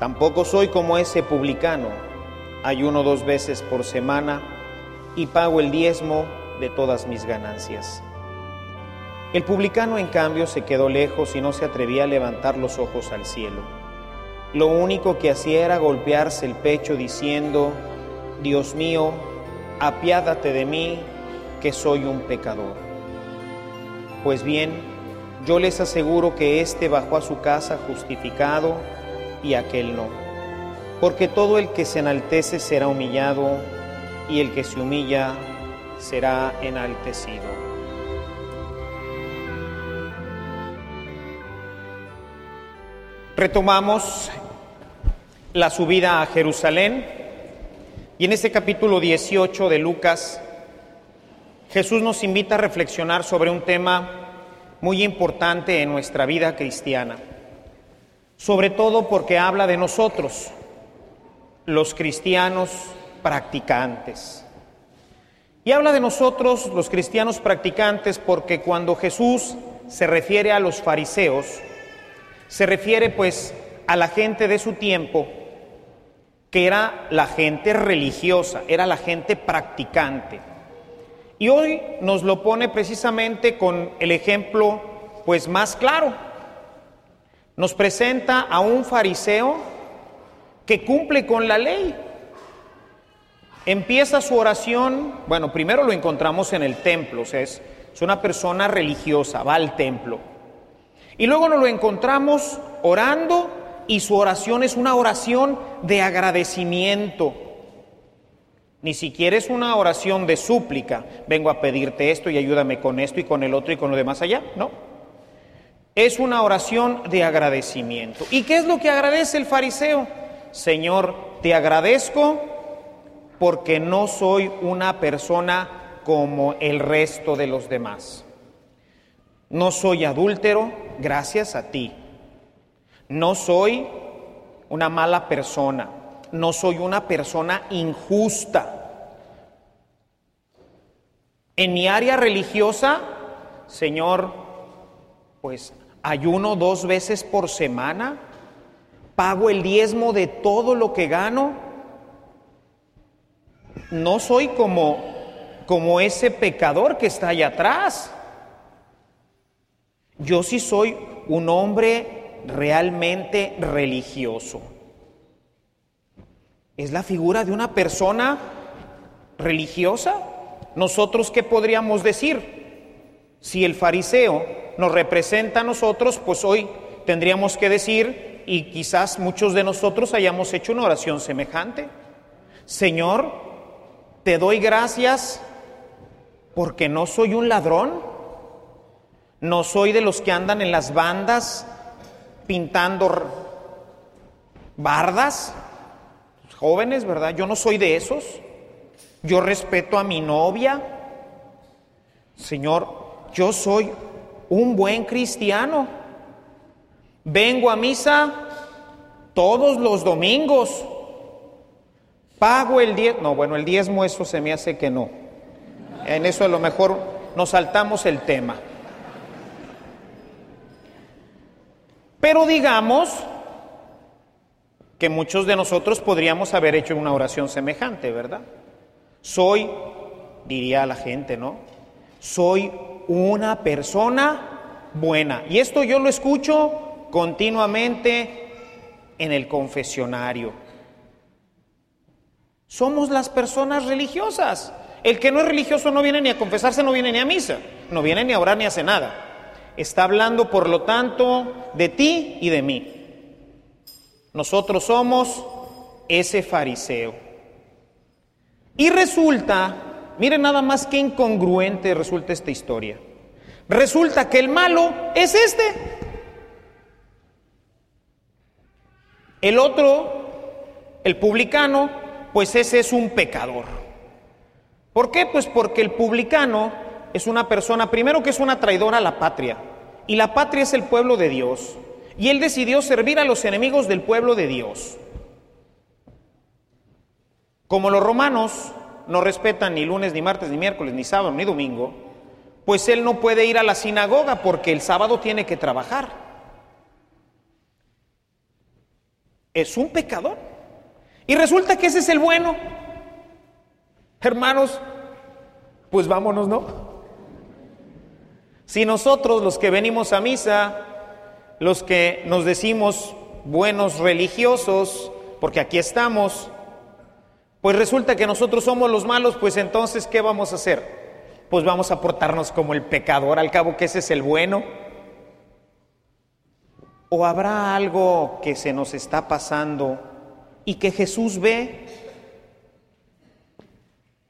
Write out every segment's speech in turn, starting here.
Tampoco soy como ese publicano. Ayuno dos veces por semana y pago el diezmo de todas mis ganancias. El publicano, en cambio, se quedó lejos y no se atrevía a levantar los ojos al cielo. Lo único que hacía era golpearse el pecho diciendo, Dios mío, apiádate de mí, que soy un pecador. Pues bien, yo les aseguro que éste bajó a su casa justificado y aquel no. Porque todo el que se enaltece será humillado y el que se humilla será enaltecido. Retomamos la subida a Jerusalén y en este capítulo 18 de Lucas Jesús nos invita a reflexionar sobre un tema muy importante en nuestra vida cristiana sobre todo porque habla de nosotros, los cristianos practicantes. Y habla de nosotros, los cristianos practicantes, porque cuando Jesús se refiere a los fariseos, se refiere pues a la gente de su tiempo, que era la gente religiosa, era la gente practicante. Y hoy nos lo pone precisamente con el ejemplo pues más claro nos presenta a un fariseo que cumple con la ley. Empieza su oración, bueno, primero lo encontramos en el templo, o sea, es, una persona religiosa, va al templo. Y luego nos lo encontramos orando y su oración es una oración de agradecimiento. Ni siquiera es una oración de súplica, vengo a pedirte esto y ayúdame con esto y con el otro y con lo demás allá, no es una oración de agradecimiento. ¿Y qué es lo que agradece el fariseo? Señor, te agradezco porque no soy una persona como el resto de los demás. No soy adúltero gracias a ti. No soy una mala persona. No soy una persona injusta. En mi área religiosa, Señor, pues ayuno dos veces por semana, pago el diezmo de todo lo que gano. No soy como, como ese pecador que está allá atrás. Yo sí soy un hombre realmente religioso. Es la figura de una persona religiosa. Nosotros, ¿qué podríamos decir? Si el fariseo nos representa a nosotros, pues hoy tendríamos que decir, y quizás muchos de nosotros hayamos hecho una oración semejante, Señor, te doy gracias porque no soy un ladrón, no soy de los que andan en las bandas pintando bardas, jóvenes, ¿verdad? Yo no soy de esos. Yo respeto a mi novia. Señor, yo soy un buen cristiano. Vengo a misa todos los domingos. Pago el diezmo. No, bueno, el diezmo eso se me hace que no. En eso a lo mejor nos saltamos el tema. Pero digamos que muchos de nosotros podríamos haber hecho una oración semejante, ¿verdad? Soy, diría la gente, ¿no? Soy una persona buena. Y esto yo lo escucho continuamente en el confesionario. Somos las personas religiosas. El que no es religioso no viene ni a confesarse, no viene ni a misa, no viene ni a orar ni a hacer nada. Está hablando, por lo tanto, de ti y de mí. Nosotros somos ese fariseo. Y resulta, miren nada más que incongruente resulta esta historia. Resulta que el malo es este. El otro, el publicano, pues ese es un pecador. ¿Por qué? Pues porque el publicano es una persona, primero que es una traidora a la patria, y la patria es el pueblo de Dios, y él decidió servir a los enemigos del pueblo de Dios. Como los romanos no respetan ni lunes, ni martes, ni miércoles, ni sábado, ni domingo, pues él no puede ir a la sinagoga porque el sábado tiene que trabajar. Es un pecador. Y resulta que ese es el bueno. Hermanos, pues vámonos, ¿no? Si nosotros los que venimos a misa, los que nos decimos buenos religiosos, porque aquí estamos, pues resulta que nosotros somos los malos, pues entonces, ¿qué vamos a hacer? Pues vamos a portarnos como el pecador, al cabo que ese es el bueno. ¿O habrá algo que se nos está pasando y que Jesús ve?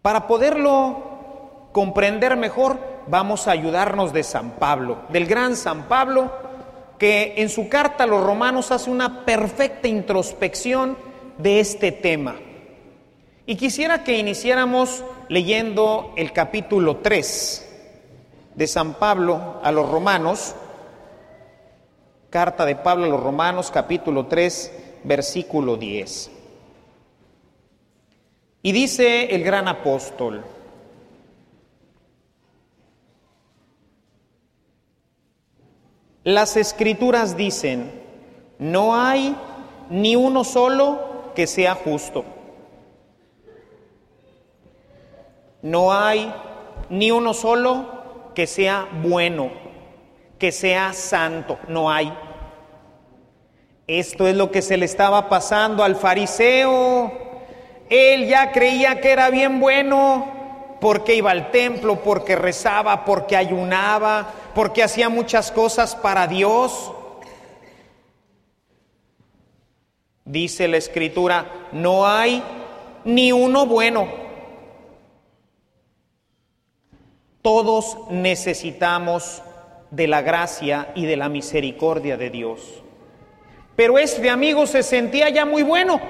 Para poderlo comprender mejor, vamos a ayudarnos de San Pablo, del gran San Pablo, que en su carta a los romanos hace una perfecta introspección de este tema. Y quisiera que iniciáramos leyendo el capítulo 3 de San Pablo a los romanos, carta de Pablo a los romanos, capítulo 3, versículo 10. Y dice el gran apóstol, las escrituras dicen, no hay ni uno solo que sea justo No hay ni uno solo que sea bueno, que sea santo, no hay. Esto es lo que se le estaba pasando al fariseo. Él ya creía que era bien bueno porque iba al templo, porque rezaba, porque ayunaba, porque hacía muchas cosas para Dios. Dice la escritura, no hay ni uno bueno. Todos necesitamos de la gracia y de la misericordia de Dios. Pero este amigo se sentía ya muy bueno,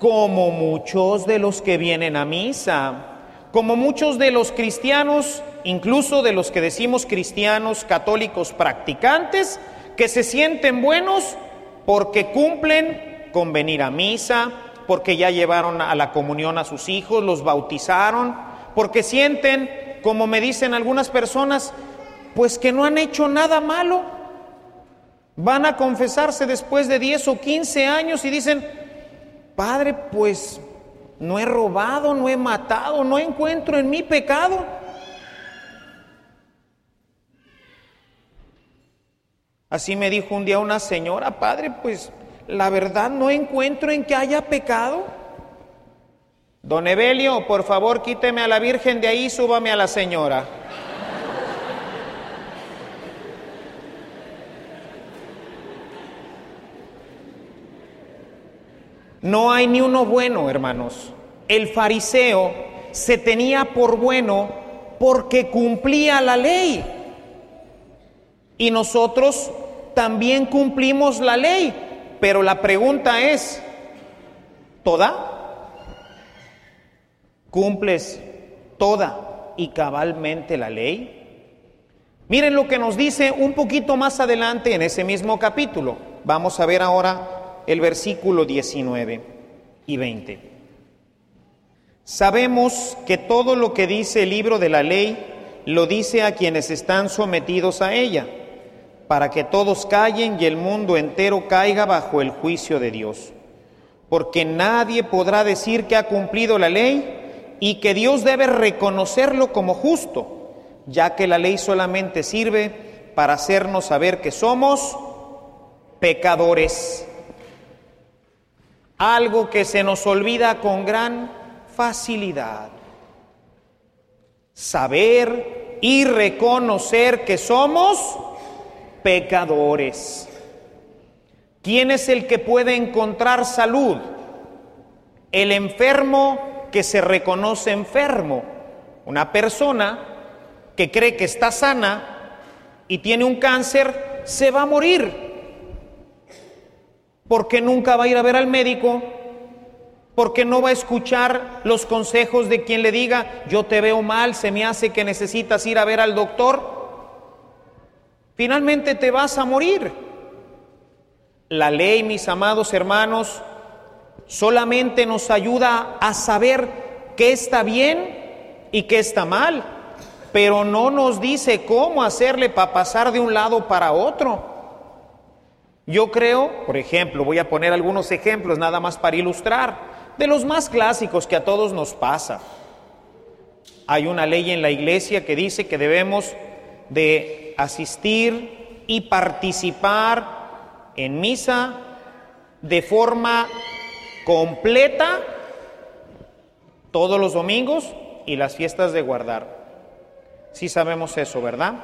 como muchos de los que vienen a misa, como muchos de los cristianos, incluso de los que decimos cristianos católicos practicantes, que se sienten buenos porque cumplen con venir a misa, porque ya llevaron a la comunión a sus hijos, los bautizaron, porque sienten como me dicen algunas personas, pues que no han hecho nada malo. Van a confesarse después de 10 o 15 años y dicen, Padre, pues no he robado, no he matado, no encuentro en mí pecado. Así me dijo un día una señora, Padre, pues la verdad no encuentro en que haya pecado. Don Evelio, por favor, quíteme a la Virgen de ahí, súbame a la señora. No hay ni uno bueno, hermanos. El fariseo se tenía por bueno porque cumplía la ley. Y nosotros también cumplimos la ley. Pero la pregunta es, ¿toda? ¿Cumples toda y cabalmente la ley? Miren lo que nos dice un poquito más adelante en ese mismo capítulo. Vamos a ver ahora el versículo 19 y 20. Sabemos que todo lo que dice el libro de la ley lo dice a quienes están sometidos a ella, para que todos callen y el mundo entero caiga bajo el juicio de Dios. Porque nadie podrá decir que ha cumplido la ley y que Dios debe reconocerlo como justo, ya que la ley solamente sirve para hacernos saber que somos pecadores. Algo que se nos olvida con gran facilidad. Saber y reconocer que somos pecadores. ¿Quién es el que puede encontrar salud? El enfermo que se reconoce enfermo. Una persona que cree que está sana y tiene un cáncer, se va a morir. Porque nunca va a ir a ver al médico, porque no va a escuchar los consejos de quien le diga, yo te veo mal, se me hace que necesitas ir a ver al doctor. Finalmente te vas a morir. La ley, mis amados hermanos, solamente nos ayuda a saber qué está bien y qué está mal, pero no nos dice cómo hacerle para pasar de un lado para otro. Yo creo, por ejemplo, voy a poner algunos ejemplos nada más para ilustrar, de los más clásicos que a todos nos pasa. Hay una ley en la iglesia que dice que debemos de asistir y participar en misa de forma completa todos los domingos y las fiestas de guardar. Sí sabemos eso, ¿verdad?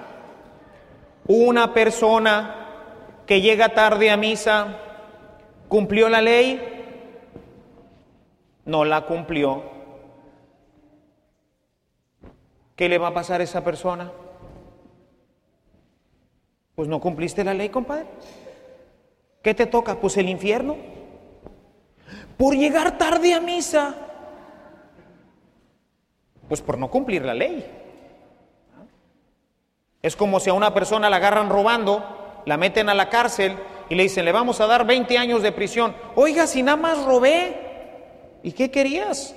Una persona que llega tarde a misa, ¿cumplió la ley? No la cumplió. ¿Qué le va a pasar a esa persona? Pues no cumpliste la ley, compadre. ¿Qué te toca? Pues el infierno. Por llegar tarde a misa. Pues por no cumplir la ley. Es como si a una persona la agarran robando, la meten a la cárcel y le dicen, le vamos a dar 20 años de prisión. Oiga, si nada más robé, ¿y qué querías?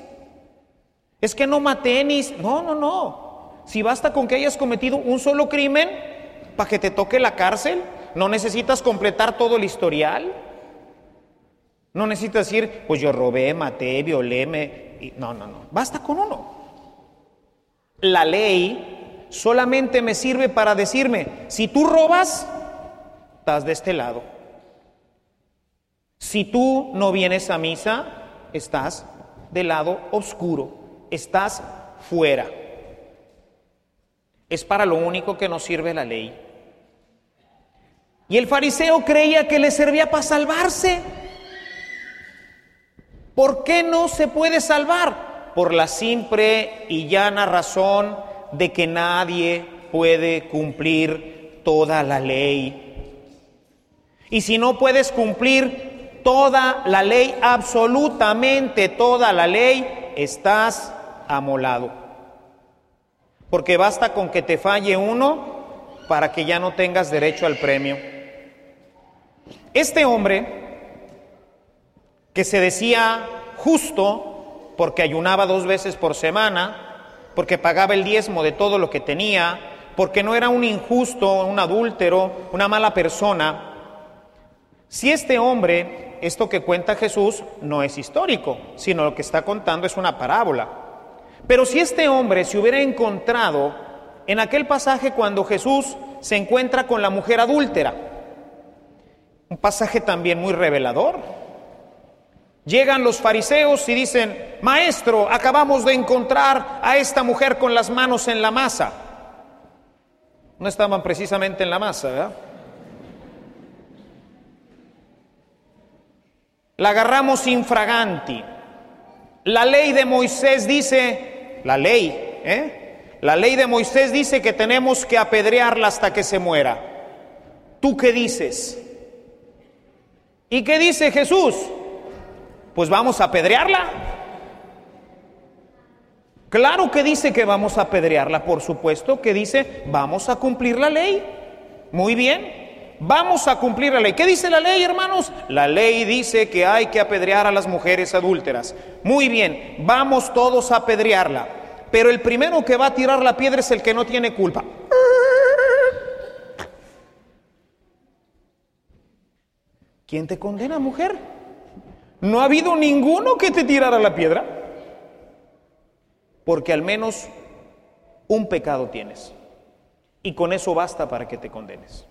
Es que no maté ni... No, no, no. Si basta con que hayas cometido un solo crimen, para que te toque la cárcel. No necesitas completar todo el historial. No necesitas decir, pues yo robé, maté, violé, me... No, no, no. Basta con uno. La ley solamente me sirve para decirme, si tú robas, estás de este lado. Si tú no vienes a misa, estás del lado oscuro, estás fuera. Es para lo único que nos sirve la ley. Y el fariseo creía que le servía para salvarse. ¿Por qué no se puede salvar? Por la simple y llana razón de que nadie puede cumplir toda la ley. Y si no puedes cumplir toda la ley, absolutamente toda la ley, estás amolado. Porque basta con que te falle uno para que ya no tengas derecho al premio. Este hombre, que se decía justo porque ayunaba dos veces por semana, porque pagaba el diezmo de todo lo que tenía, porque no era un injusto, un adúltero, una mala persona, si este hombre, esto que cuenta Jesús, no es histórico, sino lo que está contando es una parábola. Pero si este hombre se hubiera encontrado en aquel pasaje cuando Jesús se encuentra con la mujer adúltera, un pasaje también muy revelador. Llegan los fariseos y dicen, Maestro, acabamos de encontrar a esta mujer con las manos en la masa. No estaban precisamente en la masa, ¿verdad? La agarramos infraganti. La ley de Moisés dice, la ley, ¿eh? La ley de Moisés dice que tenemos que apedrearla hasta que se muera. ¿Tú qué dices? ¿Y qué dice Jesús? Pues vamos a apedrearla. Claro que dice que vamos a apedrearla, por supuesto que dice vamos a cumplir la ley. Muy bien, vamos a cumplir la ley. ¿Qué dice la ley, hermanos? La ley dice que hay que apedrear a las mujeres adúlteras. Muy bien, vamos todos a apedrearla. Pero el primero que va a tirar la piedra es el que no tiene culpa. ¿Quién te condena, mujer? No ha habido ninguno que te tirara la piedra. Porque al menos un pecado tienes. Y con eso basta para que te condenes.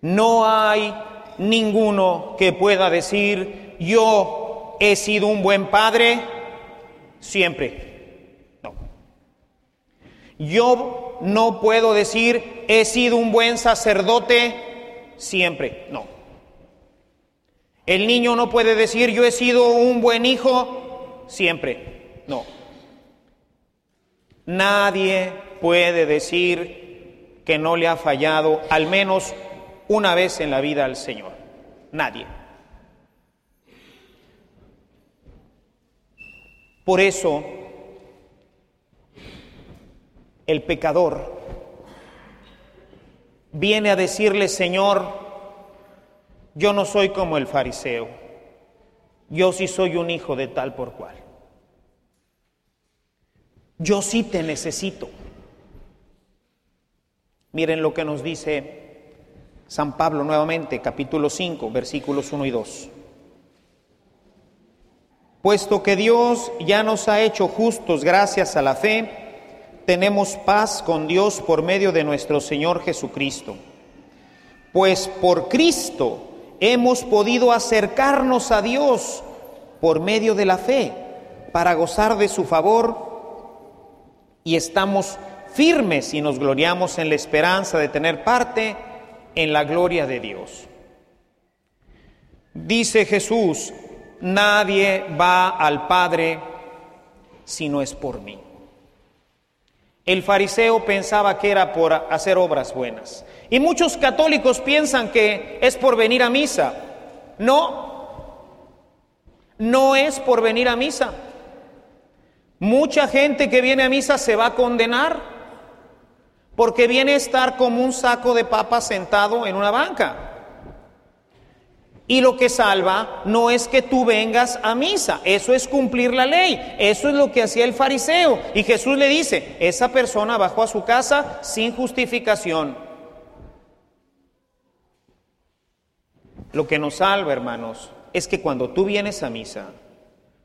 No hay ninguno que pueda decir, yo he sido un buen padre siempre. No. Yo no puedo decir, he sido un buen sacerdote siempre. No. El niño no puede decir, yo he sido un buen hijo siempre. No. Nadie puede decir que no le ha fallado al menos una vez en la vida al Señor. Nadie. Por eso, el pecador viene a decirle, Señor, yo no soy como el fariseo, yo sí soy un hijo de tal por cual. Yo sí te necesito. Miren lo que nos dice San Pablo nuevamente, capítulo 5, versículos 1 y 2. Puesto que Dios ya nos ha hecho justos gracias a la fe, tenemos paz con Dios por medio de nuestro Señor Jesucristo. Pues por Cristo hemos podido acercarnos a Dios por medio de la fe para gozar de su favor y estamos firmes y nos gloriamos en la esperanza de tener parte en la gloria de Dios. Dice Jesús, nadie va al Padre si no es por mí. El fariseo pensaba que era por hacer obras buenas. Y muchos católicos piensan que es por venir a misa. No, no es por venir a misa. Mucha gente que viene a misa se va a condenar porque viene a estar como un saco de papas sentado en una banca. Y lo que salva no es que tú vengas a misa, eso es cumplir la ley, eso es lo que hacía el fariseo. Y Jesús le dice, esa persona bajó a su casa sin justificación. Lo que nos salva, hermanos, es que cuando tú vienes a misa,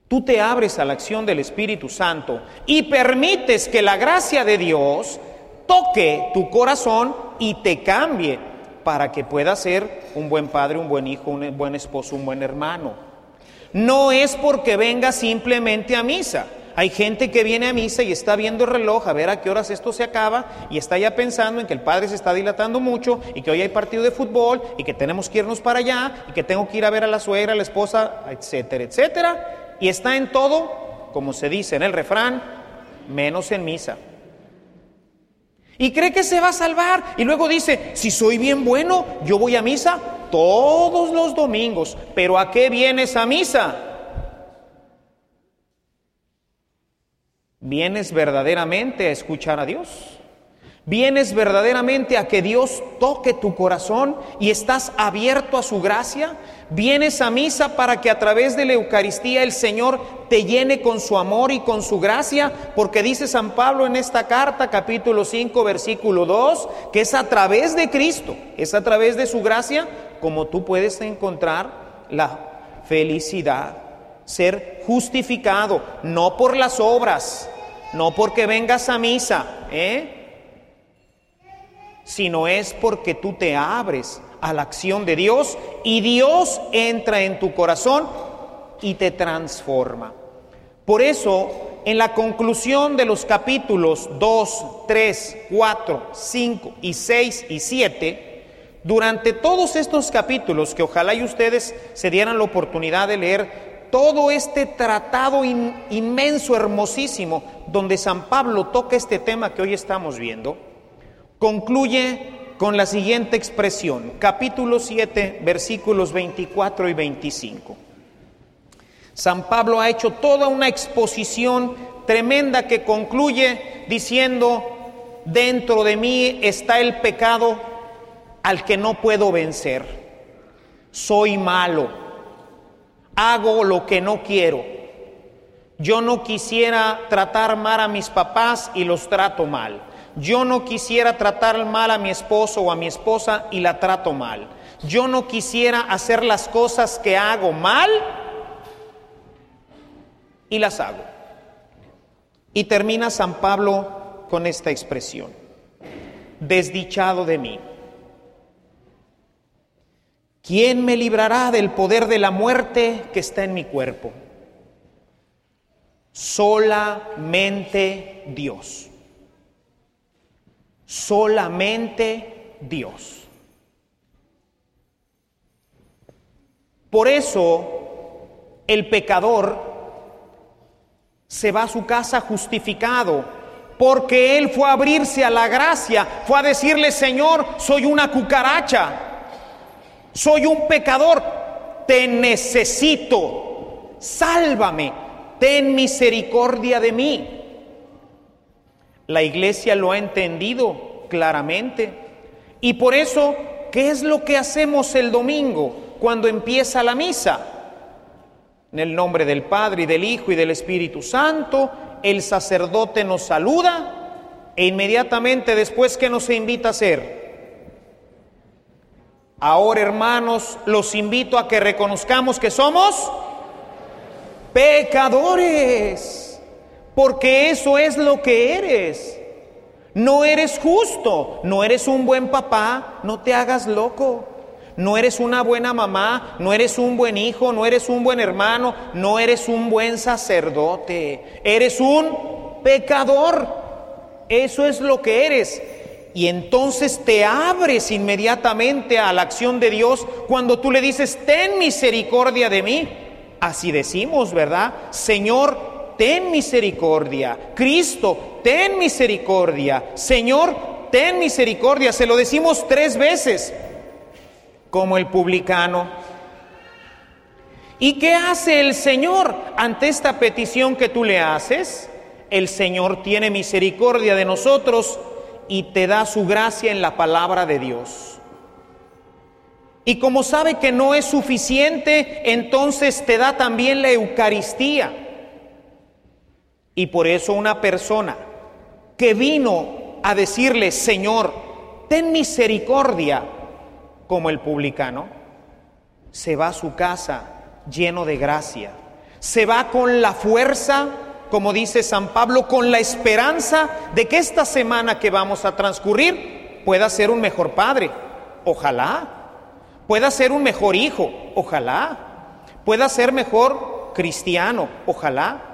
tú te abres a la acción del Espíritu Santo y permites que la gracia de Dios toque tu corazón y te cambie para que puedas ser un buen padre, un buen hijo, un buen esposo, un buen hermano. No es porque venga simplemente a misa. Hay gente que viene a misa y está viendo el reloj a ver a qué horas esto se acaba y está ya pensando en que el padre se está dilatando mucho y que hoy hay partido de fútbol y que tenemos que irnos para allá y que tengo que ir a ver a la suegra, a la esposa, etcétera, etcétera. Y está en todo, como se dice en el refrán, menos en misa y cree que se va a salvar. Y luego dice, si soy bien bueno, yo voy a misa todos los domingos. Pero ¿a qué vienes a misa? ¿Vienes verdaderamente a escuchar a Dios? ¿Vienes verdaderamente a que Dios toque tu corazón y estás abierto a su gracia? ¿Vienes a misa para que a través de la Eucaristía el Señor te llene con su amor y con su gracia? Porque dice San Pablo en esta carta, capítulo 5, versículo 2, que es a través de Cristo, es a través de su gracia como tú puedes encontrar la felicidad, ser justificado, no por las obras, no porque vengas a misa, ¿eh? Sino es porque tú te abres a la acción de Dios y Dios entra en tu corazón y te transforma. Por eso, en la conclusión de los capítulos 2, 3, 4, 5 y 6 y 7, durante todos estos capítulos, que ojalá y ustedes se dieran la oportunidad de leer todo este tratado inmenso, hermosísimo, donde San Pablo toca este tema que hoy estamos viendo, concluye con la siguiente expresión, capítulo 7, versículos 24 y 25. San Pablo ha hecho toda una exposición tremenda que concluye diciendo, dentro de mí está el pecado al que no puedo vencer. Soy malo, hago lo que no quiero. Yo no quisiera tratar mal a mis papás y los trato mal. Yo no quisiera tratar mal a mi esposo o a mi esposa y la trato mal. Yo no quisiera hacer las cosas que hago mal y las hago. Y termina San Pablo con esta expresión. Desdichado de mí. ¿quién me librará del poder de la muerte que está en mi cuerpo? Solamente Dios. Solamente Dios. Por eso el pecador se va a su casa justificado, porque él fue a abrirse a la gracia, fue a decirle, Señor, soy una cucaracha, soy un pecador, te necesito, sálvame, ten misericordia de mí. La iglesia lo ha entendido claramente. Y por eso, ¿qué es lo que hacemos el domingo cuando empieza la misa? En el nombre del Padre y del Hijo y del Espíritu Santo, el sacerdote nos saluda e inmediatamente después que nos invita a hacer. Ahora, hermanos, los invito a que reconozcamos que somos pecadores, porque eso es lo que eres. No eres justo, no eres un buen papá, no te hagas loco no eres una buena mamá, no eres un buen hijo, no eres un buen hermano, no eres un buen sacerdote, eres un pecador. Eso es lo que eres. Y entonces te abres inmediatamente a la acción de Dios cuando tú le dices, ten misericordia de mí. Así decimos, ¿verdad? Señor, ten misericordia. Cristo, ten misericordia. Señor, ten misericordia. Se lo decimos tres veces como el publicano. ¿Y qué hace el Señor ante esta petición que tú le haces? El Señor tiene misericordia de nosotros y te da su gracia en la palabra de Dios. Y como sabe que no es suficiente, entonces te da también la Eucaristía. Y por eso una persona que vino a decirle, Señor, ten misericordia, como el publicano, se va a su casa lleno de gracia, se va con la fuerza, como dice San Pablo, con la esperanza de que esta semana que vamos a transcurrir pueda ser un mejor padre, ojalá, pueda ser un mejor hijo, ojalá, pueda ser mejor cristiano, ojalá,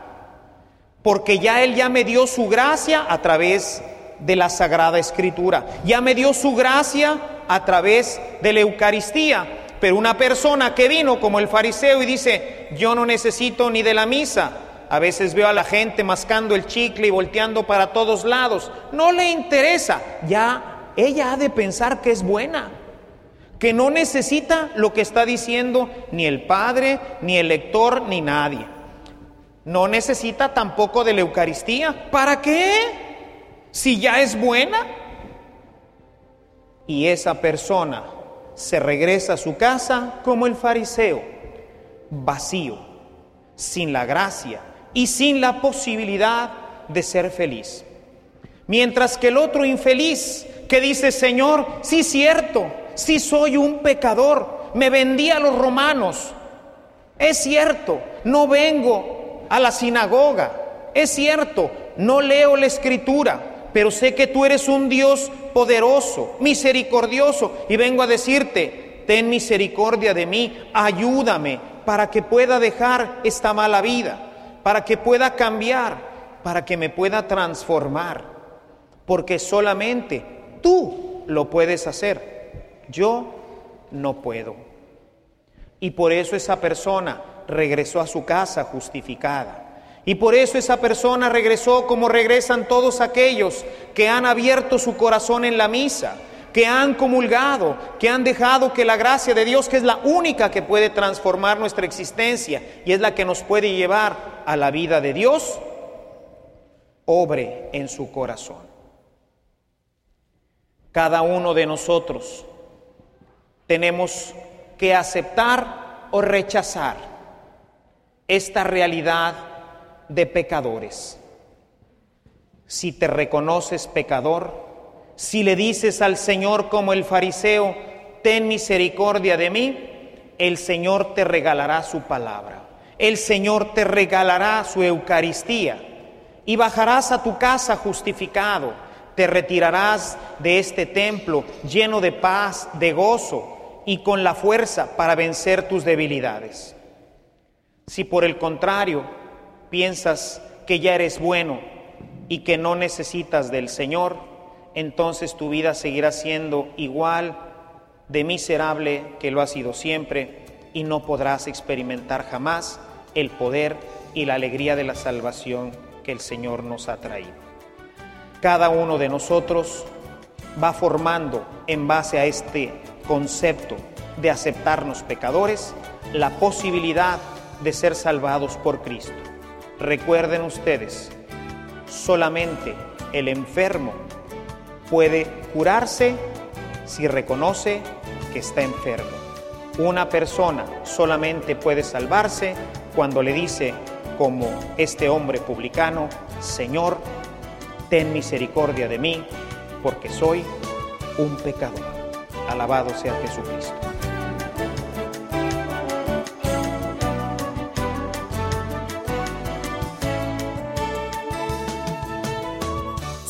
porque ya Él ya me dio su gracia a través de la Sagrada Escritura, ya me dio su gracia a través de la Eucaristía. Pero una persona que vino como el fariseo y dice, yo no necesito ni de la misa, a veces veo a la gente mascando el chicle y volteando para todos lados, no le interesa, ya ella ha de pensar que es buena, que no necesita lo que está diciendo ni el Padre, ni el lector, ni nadie. No necesita tampoco de la Eucaristía. ¿Para qué? Si ya es buena y esa persona se regresa a su casa como el fariseo, vacío, sin la gracia y sin la posibilidad de ser feliz. Mientras que el otro infeliz que dice, Señor, sí cierto, sí soy un pecador, me vendí a los romanos, es cierto, no vengo a la sinagoga, es cierto, no leo la escritura, pero sé que tú eres un Dios poderoso, misericordioso, y vengo a decirte, ten misericordia de mí, ayúdame para que pueda dejar esta mala vida, para que pueda cambiar, para que me pueda transformar, porque solamente tú lo puedes hacer, yo no puedo. Y por eso esa persona regresó a su casa justificada. Y por eso esa persona regresó como regresan todos aquellos que han abierto su corazón en la misa, que han comulgado, que han dejado que la gracia de Dios, que es la única que puede transformar nuestra existencia y es la que nos puede llevar a la vida de Dios, obre en su corazón. Cada uno de nosotros tenemos que aceptar o rechazar esta realidad de pecadores. Si te reconoces pecador, si le dices al Señor como el fariseo, ten misericordia de mí, el Señor te regalará su palabra. El Señor te regalará su Eucaristía y bajarás a tu casa justificado. Te retirarás de este templo lleno de paz, de gozo y con la fuerza para vencer tus debilidades. Si por el contrario piensas que ya eres bueno y que no necesitas del Señor, entonces tu vida seguirá siendo igual de miserable que lo ha sido siempre y no podrás experimentar jamás el poder y la alegría de la salvación que el Señor nos ha traído. Cada uno de nosotros va formando en base a este concepto de aceptarnos pecadores la posibilidad de ser salvados por Cristo. Recuerden ustedes, solamente el enfermo puede curarse si reconoce que está enfermo. Una persona solamente puede salvarse cuando le dice, como este hombre publicano, Señor, ten misericordia de mí, porque soy un pecador. Alabado sea Jesucristo.